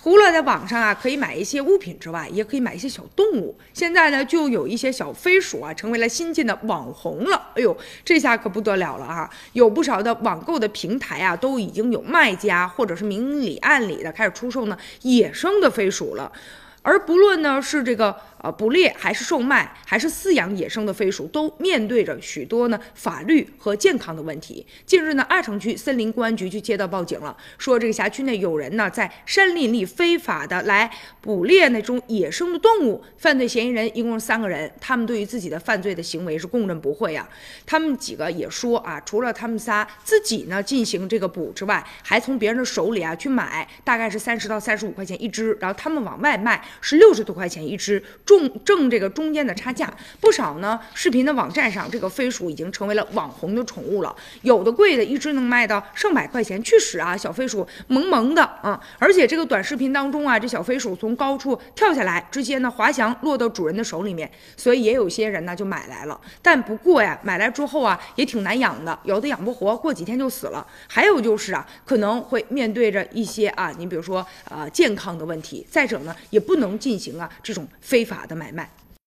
除了在网上啊可以买一些物品之外，也可以买一些小动物。现在呢，就有一些小飞鼠啊，成为了新晋的网红了。哎呦，这下可不得了了啊！有不少的网购的平台啊，都已经有卖家或者是明里暗里的开始出售呢野生的飞鼠了。而不论呢是这个呃捕猎还是售卖，还是饲养野生的飞鼠，都面对着许多呢法律和健康的问题。近日呢，二城区森林公安局就接到报警了，说这个辖区内有人呢在山林里非法的来捕猎那种野生的动物，犯罪嫌疑人一共是三个人，他们对于自己的犯罪的行为是供认不讳呀。他们几个也说啊，除了他们仨自己呢进行这个捕之外，还从别人的手里啊去买，大概是三十到三十五块钱一只，然后他们往外卖。是六十多块钱一只，挣挣这个中间的差价。不少呢，视频的网站上，这个飞鼠已经成为了网红的宠物了。有的贵的，一只能卖到上百块钱。去使啊，小飞鼠萌萌的啊！而且这个短视频当中啊，这小飞鼠从高处跳下来，直接呢滑翔落到主人的手里面。所以也有些人呢就买来了。但不过呀，买来之后啊，也挺难养的，有的养不活，过几天就死了。还有就是啊，可能会面对着一些啊，你比如说啊健康的问题。再者呢，也不能。进行啊这种非法法的买卖。